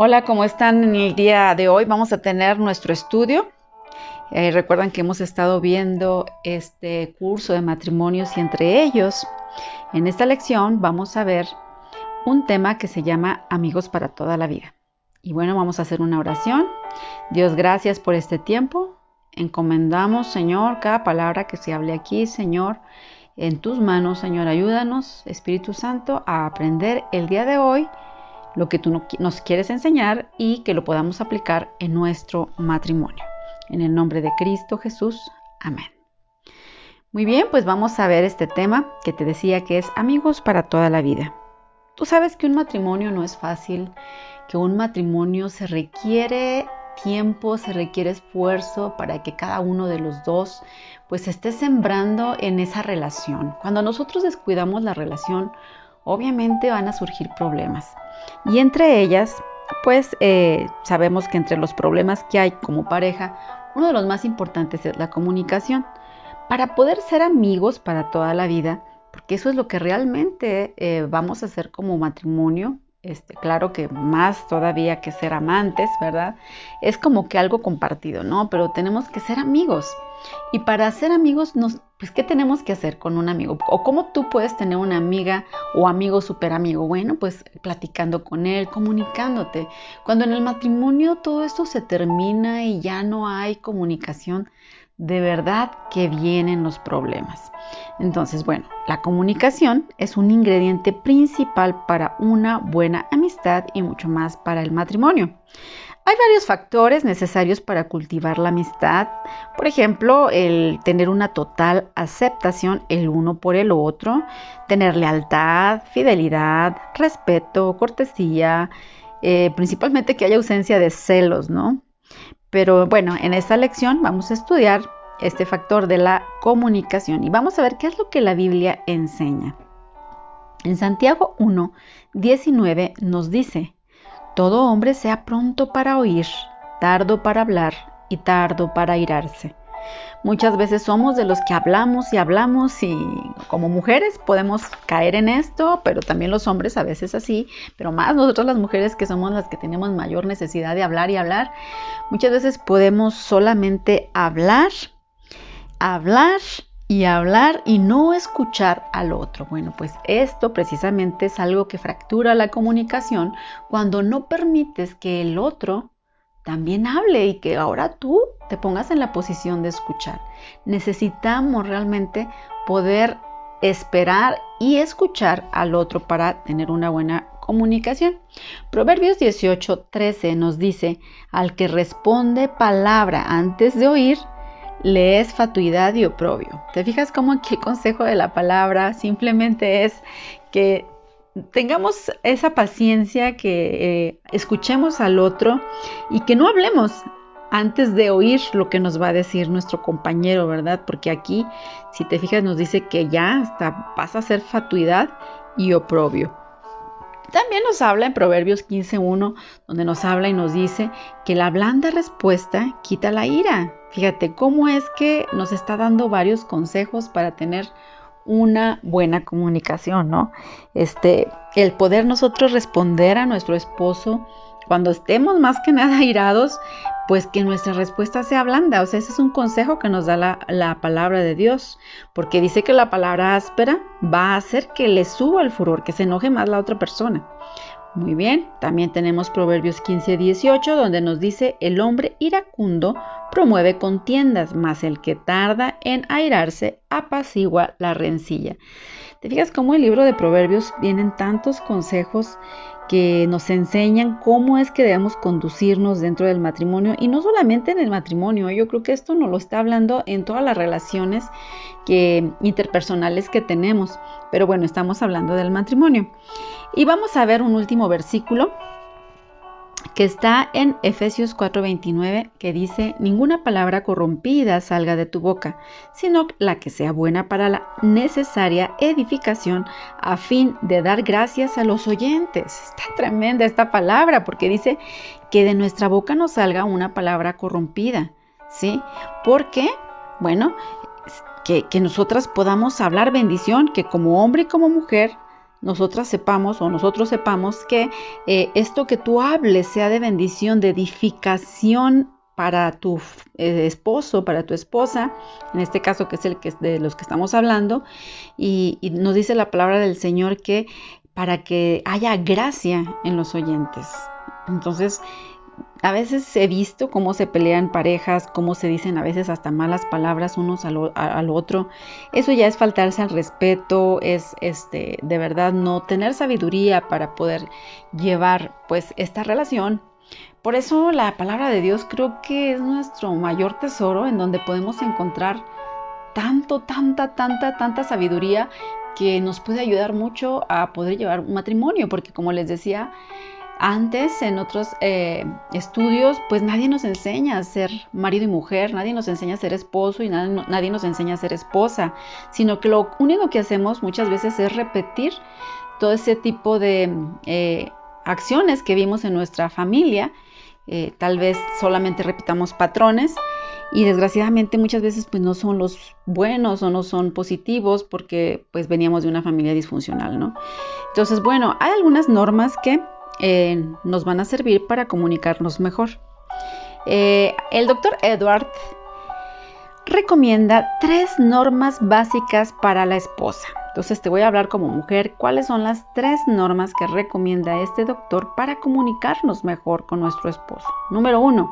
Hola, ¿cómo están en el día de hoy? Vamos a tener nuestro estudio. Eh, recuerdan que hemos estado viendo este curso de matrimonios y entre ellos, en esta lección vamos a ver un tema que se llama amigos para toda la vida. Y bueno, vamos a hacer una oración. Dios, gracias por este tiempo. Encomendamos, Señor, cada palabra que se hable aquí, Señor, en tus manos, Señor, ayúdanos, Espíritu Santo, a aprender el día de hoy lo que tú nos quieres enseñar y que lo podamos aplicar en nuestro matrimonio. En el nombre de Cristo Jesús. Amén. Muy bien, pues vamos a ver este tema que te decía que es amigos para toda la vida. Tú sabes que un matrimonio no es fácil, que un matrimonio se requiere tiempo, se requiere esfuerzo para que cada uno de los dos pues esté sembrando en esa relación. Cuando nosotros descuidamos la relación, obviamente van a surgir problemas. Y entre ellas, pues eh, sabemos que entre los problemas que hay como pareja, uno de los más importantes es la comunicación. Para poder ser amigos para toda la vida, porque eso es lo que realmente eh, vamos a hacer como matrimonio, este, claro que más todavía que ser amantes, ¿verdad? Es como que algo compartido, ¿no? Pero tenemos que ser amigos. Y para ser amigos, nos, pues, ¿qué tenemos que hacer con un amigo? ¿O cómo tú puedes tener una amiga o amigo súper amigo? Bueno, pues platicando con él, comunicándote. Cuando en el matrimonio todo esto se termina y ya no hay comunicación, de verdad que vienen los problemas. Entonces, bueno, la comunicación es un ingrediente principal para una buena amistad y mucho más para el matrimonio. Hay varios factores necesarios para cultivar la amistad. Por ejemplo, el tener una total aceptación el uno por el otro, tener lealtad, fidelidad, respeto, cortesía, eh, principalmente que haya ausencia de celos, ¿no? Pero bueno, en esta lección vamos a estudiar este factor de la comunicación y vamos a ver qué es lo que la Biblia enseña. En Santiago 1, 19 nos dice, todo hombre sea pronto para oír, tardo para hablar y tardo para irarse. Muchas veces somos de los que hablamos y hablamos y como mujeres podemos caer en esto, pero también los hombres a veces así, pero más nosotros las mujeres que somos las que tenemos mayor necesidad de hablar y hablar, muchas veces podemos solamente hablar, hablar y hablar y no escuchar al otro. Bueno, pues esto precisamente es algo que fractura la comunicación cuando no permites que el otro también hable y que ahora tú te pongas en la posición de escuchar. Necesitamos realmente poder esperar y escuchar al otro para tener una buena comunicación. Proverbios 18:13 nos dice, al que responde palabra antes de oír, le es fatuidad y oprobio. ¿Te fijas cómo aquí el consejo de la palabra simplemente es que tengamos esa paciencia, que eh, escuchemos al otro y que no hablemos antes de oír lo que nos va a decir nuestro compañero, ¿verdad? Porque aquí, si te fijas, nos dice que ya hasta pasa a ser fatuidad y oprobio. También nos habla en Proverbios 15.1, donde nos habla y nos dice que la blanda respuesta quita la ira. Fíjate cómo es que nos está dando varios consejos para tener una buena comunicación, ¿no? Este, el poder nosotros responder a nuestro esposo cuando estemos más que nada irados, pues que nuestra respuesta sea blanda. O sea, ese es un consejo que nos da la, la, palabra de Dios, porque dice que la palabra áspera va a hacer que le suba el furor, que se enoje más la otra persona. Muy bien, también tenemos Proverbios 15, 18, donde nos dice, el hombre iracundo promueve contiendas, mas el que tarda en airarse apacigua la rencilla. ¿Te fijas cómo el libro de Proverbios vienen tantos consejos que nos enseñan cómo es que debemos conducirnos dentro del matrimonio y no solamente en el matrimonio, yo creo que esto nos lo está hablando en todas las relaciones que, interpersonales que tenemos, pero bueno, estamos hablando del matrimonio. Y vamos a ver un último versículo que está en Efesios 4:29, que dice, ninguna palabra corrompida salga de tu boca, sino la que sea buena para la necesaria edificación a fin de dar gracias a los oyentes. Está tremenda esta palabra porque dice que de nuestra boca no salga una palabra corrompida, ¿sí? Porque, bueno, que, que nosotras podamos hablar bendición, que como hombre y como mujer nosotras sepamos o nosotros sepamos que eh, esto que tú hables sea de bendición, de edificación para tu eh, esposo, para tu esposa, en este caso que es el de los que estamos hablando, y, y nos dice la palabra del Señor que para que haya gracia en los oyentes. Entonces, a veces he visto cómo se pelean parejas, cómo se dicen a veces hasta malas palabras unos al, otro. Eso ya es faltarse al respeto, es este de verdad no tener sabiduría para poder llevar pues esta relación. Por eso la palabra de Dios creo que es nuestro mayor tesoro en donde podemos encontrar tanto, tanta, tanta, tanta sabiduría que nos puede ayudar mucho a poder llevar un matrimonio, porque como les decía, antes, en otros eh, estudios, pues nadie nos enseña a ser marido y mujer, nadie nos enseña a ser esposo y nadie, nos enseña a ser esposa, sino que lo único que hacemos muchas veces es repetir todo ese tipo de eh, acciones que vimos en nuestra familia. Eh, tal vez solamente repitamos patrones y desgraciadamente muchas veces pues no son los buenos o no son positivos porque pues veníamos de una familia disfuncional, ¿no? Entonces, bueno, hay algunas normas que nos van a servir para comunicarnos mejor. Eh, el doctor Edward recomienda tres normas básicas para la esposa. Entonces te voy a hablar como mujer cuáles son las tres normas que recomienda este doctor para comunicarnos mejor con nuestro esposo. Número uno,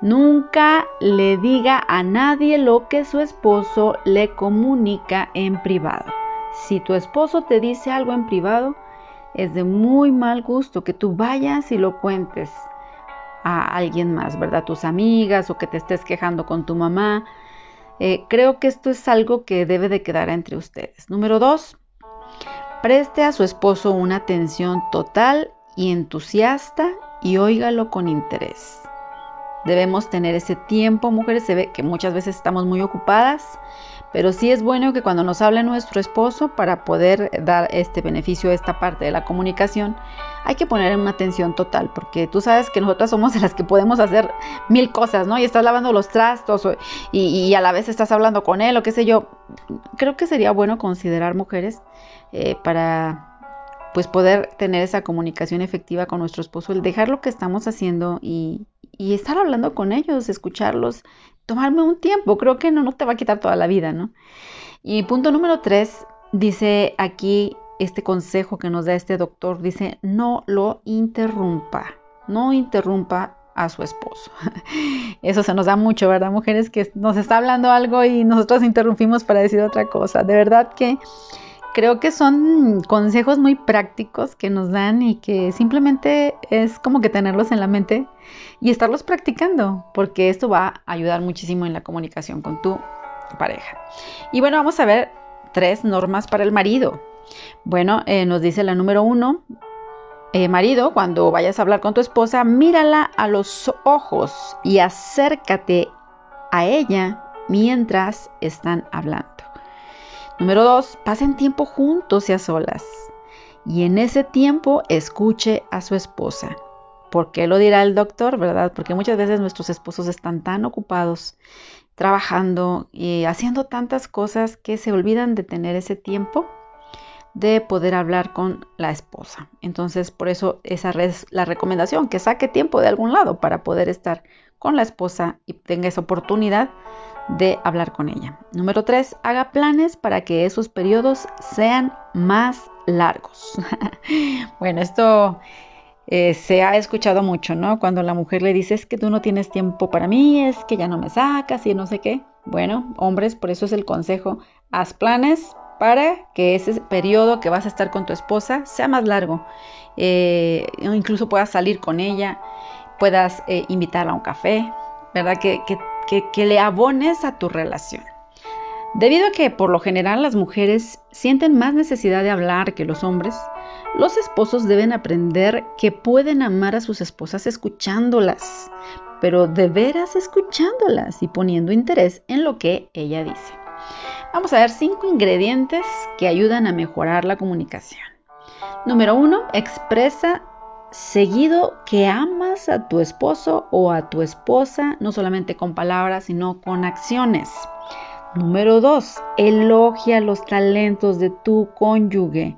nunca le diga a nadie lo que su esposo le comunica en privado. Si tu esposo te dice algo en privado, es de muy mal gusto que tú vayas y lo cuentes a alguien más, ¿verdad? Tus amigas o que te estés quejando con tu mamá. Eh, creo que esto es algo que debe de quedar entre ustedes. Número dos, preste a su esposo una atención total y entusiasta y óigalo con interés. Debemos tener ese tiempo, mujeres, se ve que muchas veces estamos muy ocupadas pero sí es bueno que cuando nos hable nuestro esposo, para poder dar este beneficio, esta parte de la comunicación, hay que poner una atención total, porque tú sabes que nosotras somos las que podemos hacer mil cosas, ¿no? Y estás lavando los trastos y, a la vez estás hablando con él o qué sé yo. Creo que sería bueno considerar mujeres eh, para pues poder tener esa comunicación efectiva con nuestro esposo, el dejar lo que estamos haciendo y, y estar hablando con ellos, escucharlos, tomarme un tiempo, creo que no, no te va a quitar toda la vida, ¿no? Y punto número tres, dice aquí este consejo que nos da este doctor, dice, no lo interrumpa, no interrumpa a su esposo. Eso se nos da mucho, ¿verdad? Mujeres que nos está hablando algo y nosotros interrumpimos para decir otra cosa. De verdad que creo que son consejos muy prácticos que nos dan y que simplemente es como que tenerlos en la mente y estarlos practicando, porque esto va a ayudar muchísimo en la comunicación con tu pareja. Y bueno, vamos a ver tres normas para el marido. Bueno, eh, nos dice la número uno, eh, marido, cuando vayas a hablar con tu esposa, mírala a los ojos y acércate a ella mientras están hablando. Número dos, pasen tiempo juntos y a solas. Y en ese tiempo escuche a su esposa. ¿Por qué lo dirá el doctor, verdad? Porque muchas veces nuestros esposos están tan ocupados trabajando y haciendo tantas cosas que se olvidan de tener ese tiempo de poder hablar con la esposa. Entonces, por eso esa es la recomendación, que saque tiempo de algún lado para poder estar con la esposa y tenga esa oportunidad de hablar con ella. Número 3, haga planes para que esos periodos sean más largos. bueno, esto eh, se ha escuchado mucho, ¿no? Cuando la mujer le dice es que tú no tienes tiempo para mí, es que ya no me sacas y no sé qué. Bueno, hombres, por eso es el consejo, haz planes para que ese periodo que vas a estar con tu esposa sea más largo. Eh, incluso puedas salir con ella, puedas eh, invitarla a un café, ¿verdad? Que, que, que le abones a tu relación. Debido a que por lo general las mujeres sienten más necesidad de hablar que los hombres, los esposos deben aprender que pueden amar a sus esposas escuchándolas, pero de veras escuchándolas y poniendo interés en lo que ella dice. Vamos a ver cinco ingredientes que ayudan a mejorar la comunicación. Número uno, expresa seguido que amas a tu esposo o a tu esposa, no solamente con palabras, sino con acciones. Número 2. Elogia los talentos de tu cónyuge.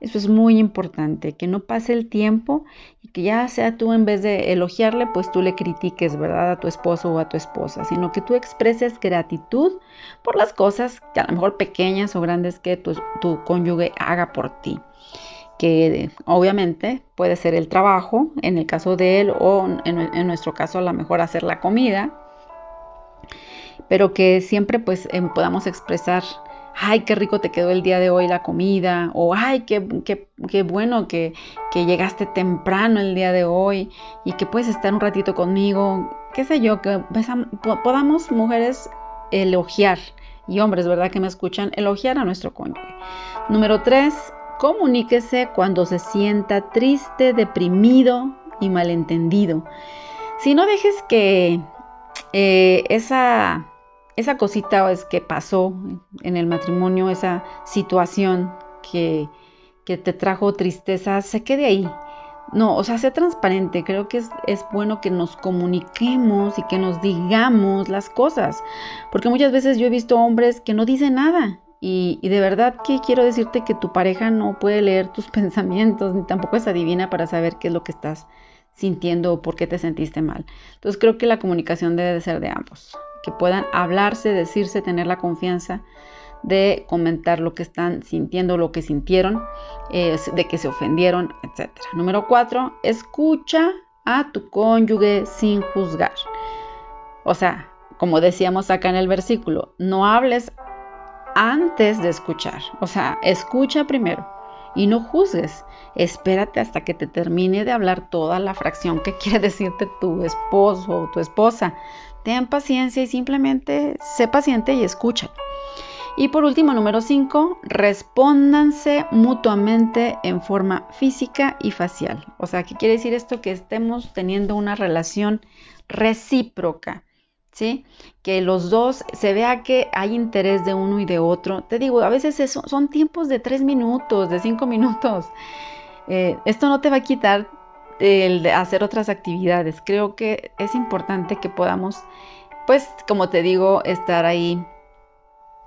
Eso es muy importante, que no pase el tiempo y que ya sea tú en vez de elogiarle, pues tú le critiques, ¿verdad? A tu esposo o a tu esposa, sino que tú expreses gratitud por las cosas que a lo mejor pequeñas o grandes que tu cónyuge haga por ti que obviamente puede ser el trabajo, en el caso de él, o en, nuestro caso a lo mejor hacer la comida, pero que siempre pues em, podamos expresar ay, qué rico te quedó el día de hoy la comida, o ay, qué, qué, qué bueno que, que, llegaste temprano el día de hoy y que puedes estar un ratito conmigo, qué sé yo, que podamos mujeres elogiar y hombres, ¿verdad? Que me escuchan, elogiar a nuestro cónyuge. Número tres, comuníquese cuando se sienta triste, deprimido y malentendido. Si no dejes que eh, esa esa cosita es que pasó en el matrimonio, esa situación que, que te trajo tristeza, se quede ahí. No, o sea, sea transparente. Creo que es, es, bueno que nos comuniquemos y que nos digamos las cosas. Porque muchas veces yo he visto hombres que no dicen nada. Y, de verdad que quiero decirte que tu pareja no puede leer tus pensamientos, ni tampoco es adivina para saber qué es lo que estás sintiendo o por qué te sentiste mal. Entonces creo que la comunicación debe de ser de ambos que puedan hablarse, decirse, tener la confianza de comentar lo que están sintiendo, lo que sintieron, de que se ofendieron, etc. Número cuatro, escucha a tu cónyuge sin juzgar. O sea, como decíamos acá en el versículo, no hables antes de escuchar. O sea, escucha primero y no juzgues. Espérate hasta que te termine de hablar toda la fracción que quiere decirte tu esposo o tu esposa ten paciencia y simplemente sé paciente y escucha. Y por último, número 5, respóndanse mutuamente en forma física y facial. O sea, ¿qué quiere decir esto? Que estemos teniendo una relación recíproca, ¿sí? Que los dos se vea que hay interés de uno y de otro. Te digo, a veces son tiempos de 3 minutos, de 5 minutos. Eh, esto no te va a quitar el hacer otras actividades. Creo que es importante que podamos, pues, como te digo, estar ahí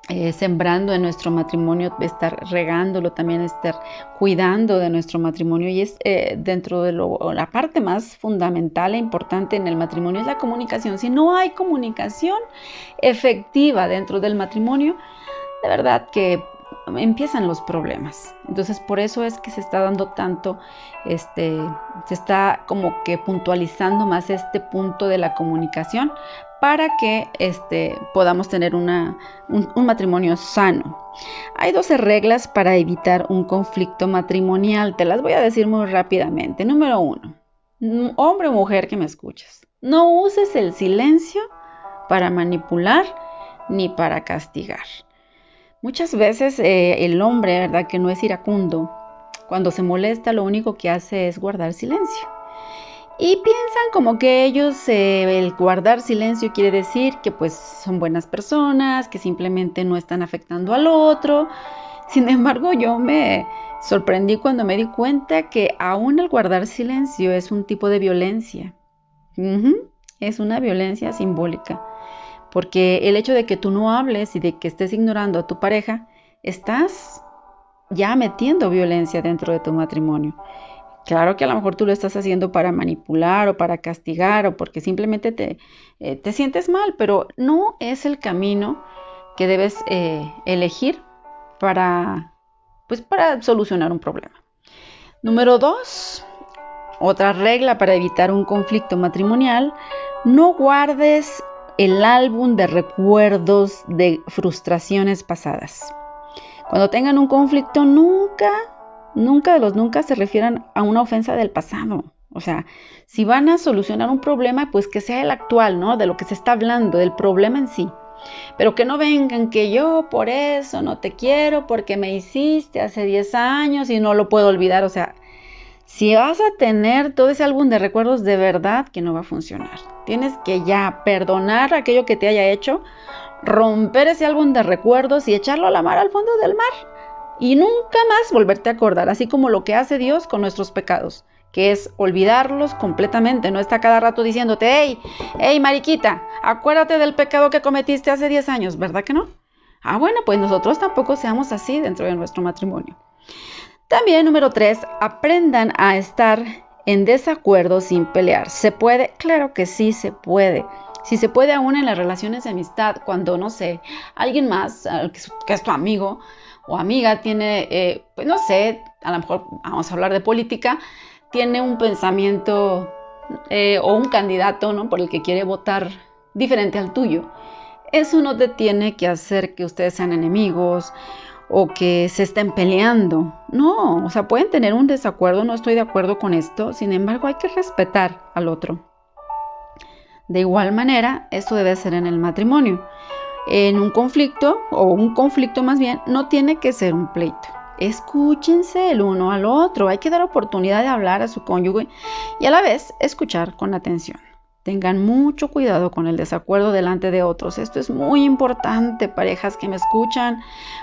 eh, sembrando en nuestro matrimonio, estar regándolo, también estar cuidando de nuestro matrimonio. Y es eh, dentro de lo, la parte más fundamental e importante en el matrimonio es la comunicación. Si no hay comunicación efectiva dentro del matrimonio, de verdad que empiezan los problemas. Entonces, por eso es que se está dando tanto, este, se está como que puntualizando más este punto de la comunicación para que este, podamos tener un, matrimonio sano. Hay 12 reglas para evitar un conflicto matrimonial. Te las voy a decir muy rápidamente. Número uno, hombre o mujer que me escuchas, no uses el silencio para manipular ni para castigar. Muchas veces eh, el hombre, ¿verdad? Que no es iracundo, cuando se molesta lo único que hace es guardar silencio. Y piensan como que ellos, eh, el guardar silencio quiere decir que pues son buenas personas, que simplemente no están afectando al otro. Sin embargo, yo me sorprendí cuando me di cuenta que aún el guardar silencio es un tipo de violencia. Es una violencia simbólica. Porque el hecho de que tú no hables y de que estés ignorando a tu pareja, estás ya metiendo violencia dentro de tu matrimonio. Claro que a lo mejor tú lo estás haciendo para manipular o para castigar o porque simplemente te, eh, te sientes mal, pero no es el camino que debes eh, elegir para, pues, para solucionar un problema. Número dos, otra regla para evitar un conflicto matrimonial, no guardes el álbum de recuerdos de frustraciones pasadas. Cuando tengan un conflicto, nunca, nunca de los nunca se refieran a una ofensa del pasado. O sea, si van a solucionar un problema, pues que sea el actual, ¿no? De lo que se está hablando, del problema en sí. Pero que no vengan que yo por eso no te quiero, porque me hiciste hace 10 años y no lo puedo olvidar. O sea, si vas a tener todo ese álbum de recuerdos de verdad que no va a funcionar. Tienes que ya perdonar aquello que te haya hecho, romper ese álbum de recuerdos y echarlo a la mar al fondo del mar. Y nunca más volverte a acordar, así como lo que hace Dios con nuestros pecados, que es olvidarlos completamente. No está cada rato diciéndote, hey, hey, mariquita, acuérdate del pecado que cometiste hace 10 años, ¿verdad que no? Ah, bueno, pues nosotros tampoco seamos así dentro de nuestro matrimonio. También número 3, aprendan a estar en desacuerdo sin pelear. ¿Se puede? Claro que sí se puede. Si se puede aún en las relaciones de amistad, cuando, no sé, alguien más, que es tu amigo o amiga, tiene, eh, pues no sé, a lo mejor vamos a hablar de política, tiene un pensamiento eh, o un candidato ¿no? por el que quiere votar diferente al tuyo. Eso no te tiene que hacer que ustedes sean enemigos o que se estén peleando. No, o sea, pueden tener un desacuerdo, no estoy de acuerdo con esto, sin embargo hay que respetar al otro. De igual manera, esto debe ser en el matrimonio. En un conflicto, o un conflicto más bien, no tiene que ser un pleito. Escúchense el uno al otro. Hay que dar oportunidad de hablar a su cónyuge y a la vez escuchar con atención. Tengan mucho cuidado con el desacuerdo delante de otros. Esto es muy importante, parejas que me escuchan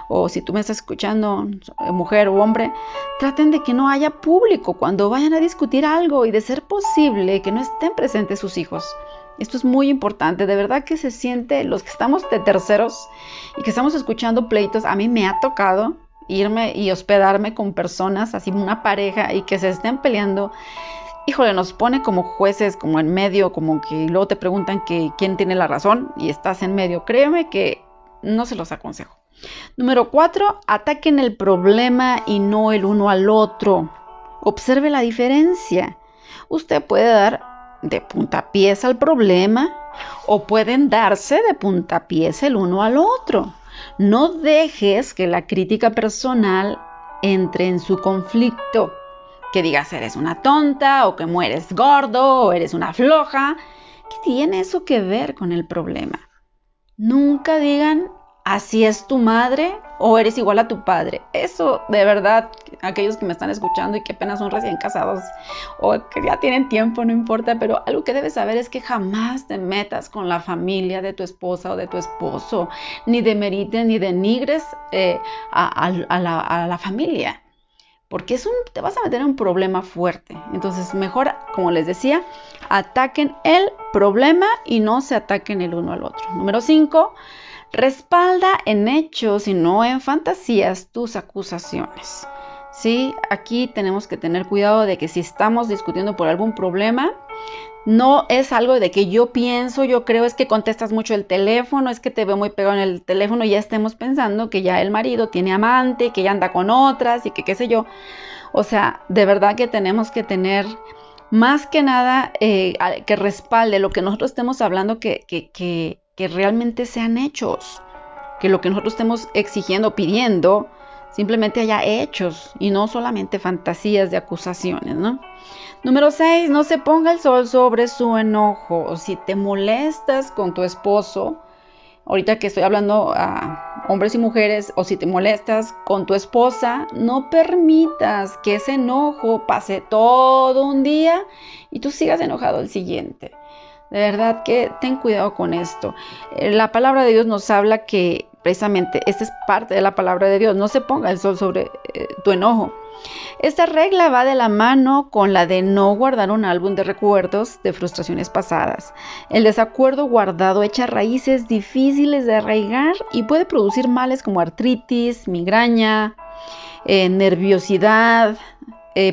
o si tú me estás escuchando, mujer o hombre, traten de que no haya público cuando vayan a discutir algo y de ser posible que no estén presentes sus hijos. Esto es muy importante, de verdad que se siente, los que estamos de terceros y que estamos escuchando pleitos, a mí me ha tocado irme y hospedarme con personas, así una pareja, y que se estén peleando. Híjole, nos pone como jueces, como en medio, como que luego te preguntan que quién tiene la razón y estás en medio. Créeme que no se los aconsejo. Número cuatro, ataquen el problema y no el uno al otro. Observe la diferencia. Usted puede dar de puntapiés al problema o pueden darse de puntapiés el uno al otro. No dejes que la crítica personal entre en su conflicto. Que digas eres una tonta o que mueres gordo o eres una floja. ¿Qué tiene eso que ver con el problema? Nunca digan así es tu madre o eres igual a tu padre. Eso de verdad, aquellos que me están escuchando y que apenas son recién casados o que ya tienen tiempo, no importa, pero algo que debes saber es que jamás te metas con la familia de tu esposa o de tu esposo, ni demerites ni denigres eh, a, la, familia. Porque es te vas a meter en un problema fuerte. Entonces, mejor, como les decía, ataquen el problema y no se ataquen el uno al otro. Número 5 Respalda en hechos y no en fantasías tus acusaciones. Sí, aquí tenemos que tener cuidado de que si estamos discutiendo por algún problema, no es algo de que yo pienso, yo creo, es que contestas mucho el teléfono, es que te veo muy pegado en el teléfono y ya estemos pensando que ya el marido tiene amante, que ya anda con otras y que qué sé yo. O sea, de verdad que tenemos que tener más que nada eh, que respalde lo que nosotros estemos hablando, que, que, que, que realmente sean hechos, que lo que nosotros estemos exigiendo, pidiendo, simplemente haya hechos y no solamente fantasías de acusaciones, ¿no? Número 6, no se ponga el sol sobre su enojo. Si te molestas con tu esposo, ahorita que estoy hablando a hombres y mujeres, o si te molestas con tu esposa, no permitas que ese enojo pase todo un día y tú sigas enojado el siguiente. De verdad que ten cuidado con esto. Eh, la palabra de Dios nos habla que precisamente esta es parte de la palabra de Dios. No se ponga el sol sobre eh, tu enojo. Esta regla va de la mano con la de no guardar un álbum de recuerdos de frustraciones pasadas. El desacuerdo guardado echa raíces difíciles de arraigar y puede producir males como artritis, migraña, eh, nerviosidad,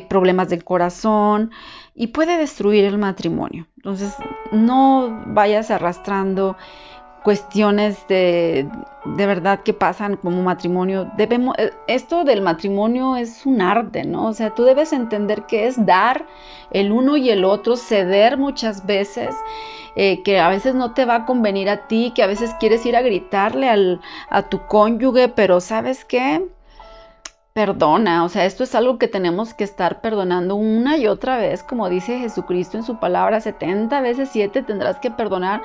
problemas del corazón y puede destruir el matrimonio. Entonces, no vayas arrastrando cuestiones de, de verdad que pasan como matrimonio. Debemos, eh, esto del matrimonio es un arte, ¿no? O sea, tú debes entender que es dar el uno y el otro, ceder muchas veces, eh, que a veces no te va a convenir a ti, que a veces quieres ir a gritarle al, a tu cónyuge, pero ¿sabes qué? Perdona, o sea, esto es algo que tenemos que estar perdonando una y otra vez, como dice Jesucristo en su palabra, 70 veces 7 tendrás que perdonar.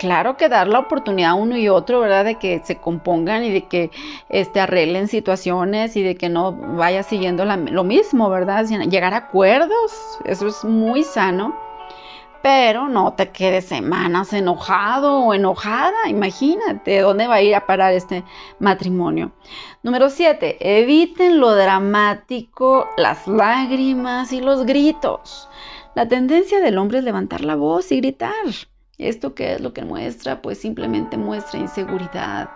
Claro que dar la oportunidad a uno y otro, ¿verdad? De que se compongan y de que este, arreglen situaciones y de que no vaya siguiendo lo mismo, ¿verdad? Llegar a acuerdos, eso es muy sano pero no te quedes semanas enojado o enojada. Imagínate dónde va a ir a parar este matrimonio. Número 7. Eviten lo dramático, las lágrimas y los gritos. La tendencia del hombre es levantar la voz y gritar. ¿Esto qué es lo que muestra? Pues simplemente muestra inseguridad,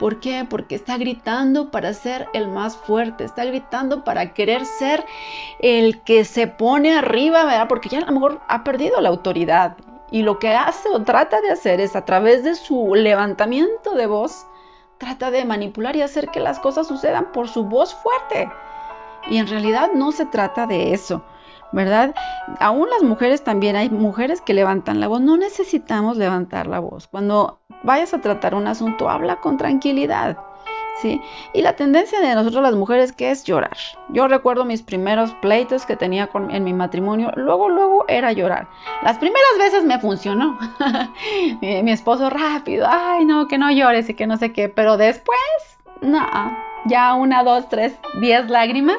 ¿Por qué? Porque está gritando para ser el más fuerte, está gritando para querer ser el que se pone arriba, ¿verdad? Porque ya a lo mejor ha perdido la autoridad. Y lo que hace o trata de hacer es a través de su levantamiento de voz, trata de manipular y hacer que las cosas sucedan por su voz fuerte. Y en realidad no se trata de eso. ¿Verdad? Aún las mujeres también, hay mujeres que levantan la voz, no necesitamos levantar la voz. Cuando vayas a tratar un asunto, habla con tranquilidad, ¿sí? Y la tendencia de nosotros las mujeres que es llorar. Yo recuerdo mis primeros pleitos que tenía en mi matrimonio, luego, luego era llorar. Las primeras veces me funcionó. mi, mi esposo rápido, ay no, que no llores y que no sé qué, pero después, no, ya una, dos, tres, diez lágrimas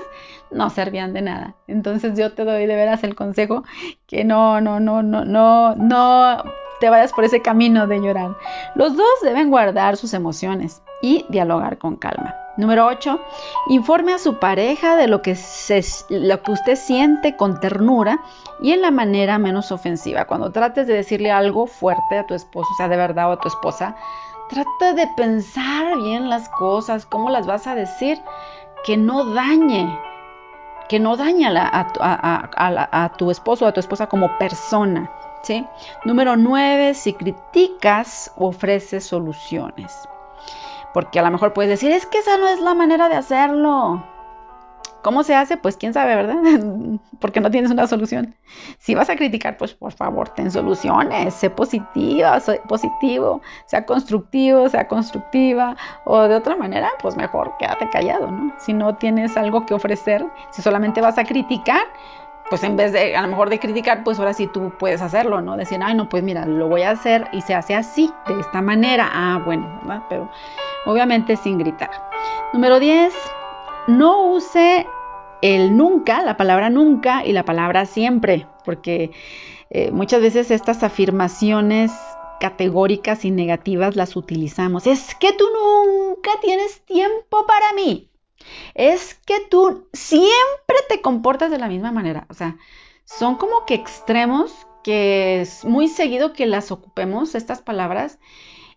no servían de nada. Entonces yo te doy de veras el consejo que no, no, no, no, no, no te vayas por ese camino de llorar. Los dos deben guardar sus emociones y dialogar con calma. Número 8. Informe a su pareja de lo que, se, lo que usted siente con ternura y en la manera menos ofensiva. Cuando trates de decirle algo fuerte a tu esposo, o sea, de verdad o a tu esposa, trata de pensar bien las cosas, cómo las vas a decir, que no dañe que no daña a, tu esposo o a tu esposa como persona. ¿sí? Número 9, si criticas, ofrece soluciones. Porque a lo mejor puedes decir, es que esa no es la manera de hacerlo. ¿Cómo se hace? Pues quién sabe, ¿verdad? Porque no tienes una solución. Si vas a criticar, pues por favor, ten soluciones, sé positiva, sé positivo, sea constructivo, sea constructiva, o de otra manera, pues mejor quédate callado, ¿no? Si no tienes algo que ofrecer, si solamente vas a criticar, pues en vez de, a lo mejor de criticar, pues ahora sí tú puedes hacerlo, ¿no? Decir, ay, no, pues mira, lo voy a hacer y se hace así, de esta manera. Ah, bueno, ¿verdad? Pero obviamente sin gritar. Número 10 no use el nunca, la palabra nunca y la palabra siempre, porque eh, muchas veces estas afirmaciones categóricas y negativas las utilizamos. Es que tú nunca tienes tiempo para mí. Es que tú siempre te comportas de la misma manera. O sea, son como que extremos que es muy seguido que las ocupemos, estas palabras,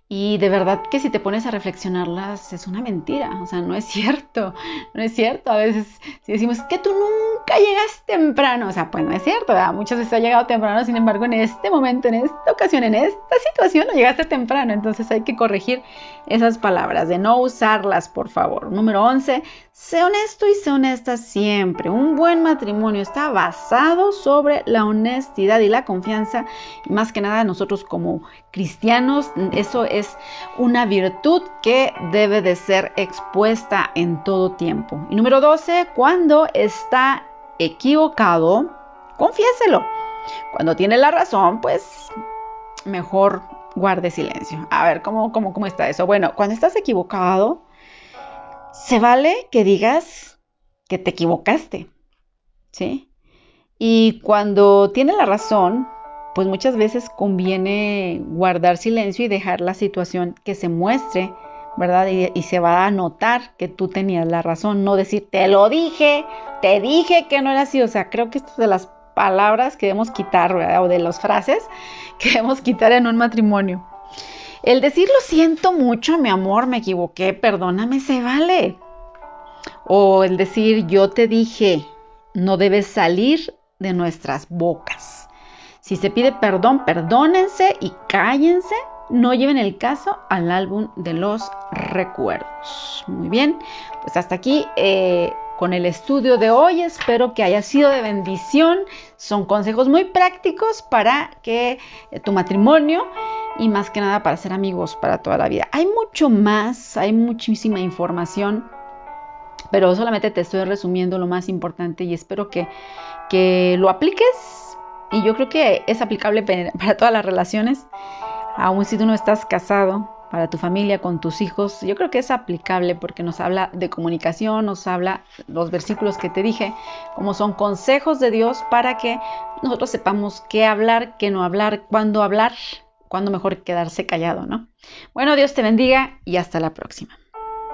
y de verdad que si te pones a reflexionarlas es una mentira, o sea, no es cierto, no es cierto. A veces si decimos que tú nunca llegas temprano, o sea, pues no es cierto, ¿verdad? muchas veces ha llegado temprano, sin embargo, en este momento, en esta ocasión, en esta situación, no llegaste temprano, entonces hay que corregir esas palabras, de no usarlas, por favor. Número 11, sé honesto y sé honesta siempre. Un buen matrimonio está basado sobre la honestidad y la confianza, y más que nada nosotros como cristianos, eso es una virtud que debe de ser expuesta en todo tiempo. Y número 12, cuando está equivocado, confiéselo. Cuando tiene la razón, pues mejor guarde silencio. A ver, ¿cómo, cómo, cómo está eso? Bueno, cuando estás equivocado, se vale que digas que te equivocaste, ¿sí? Y cuando tiene la razón, pues muchas veces conviene guardar silencio y dejar la situación que se muestre, ¿verdad? Y, se va a notar que tú tenías la razón, no decir, te lo dije, te dije que no era así. O sea, creo que esto es de las palabras que debemos quitar, ¿verdad? O de las frases que debemos quitar en un matrimonio. El decir lo siento mucho, mi amor, me equivoqué, perdóname, se vale. O el decir yo te dije, no debes salir de nuestras bocas. Si se pide perdón, perdónense y cállense. No lleven el caso al álbum de los recuerdos. Muy bien, pues hasta aquí eh, con el estudio de hoy. Espero que haya sido de bendición. Son consejos muy prácticos para que eh, tu matrimonio y más que nada para ser amigos para toda la vida. Hay mucho más, hay muchísima información, pero solamente te estoy resumiendo lo más importante y espero que, que lo apliques y yo creo que es aplicable para todas las relaciones, aun si tú no estás casado, para tu familia, con tus hijos. Yo creo que es aplicable porque nos habla de comunicación, nos habla los versículos que te dije, como son consejos de Dios para que nosotros sepamos qué hablar, qué no hablar, cuándo hablar, cuándo mejor quedarse callado, ¿no? Bueno, Dios te bendiga y hasta la próxima.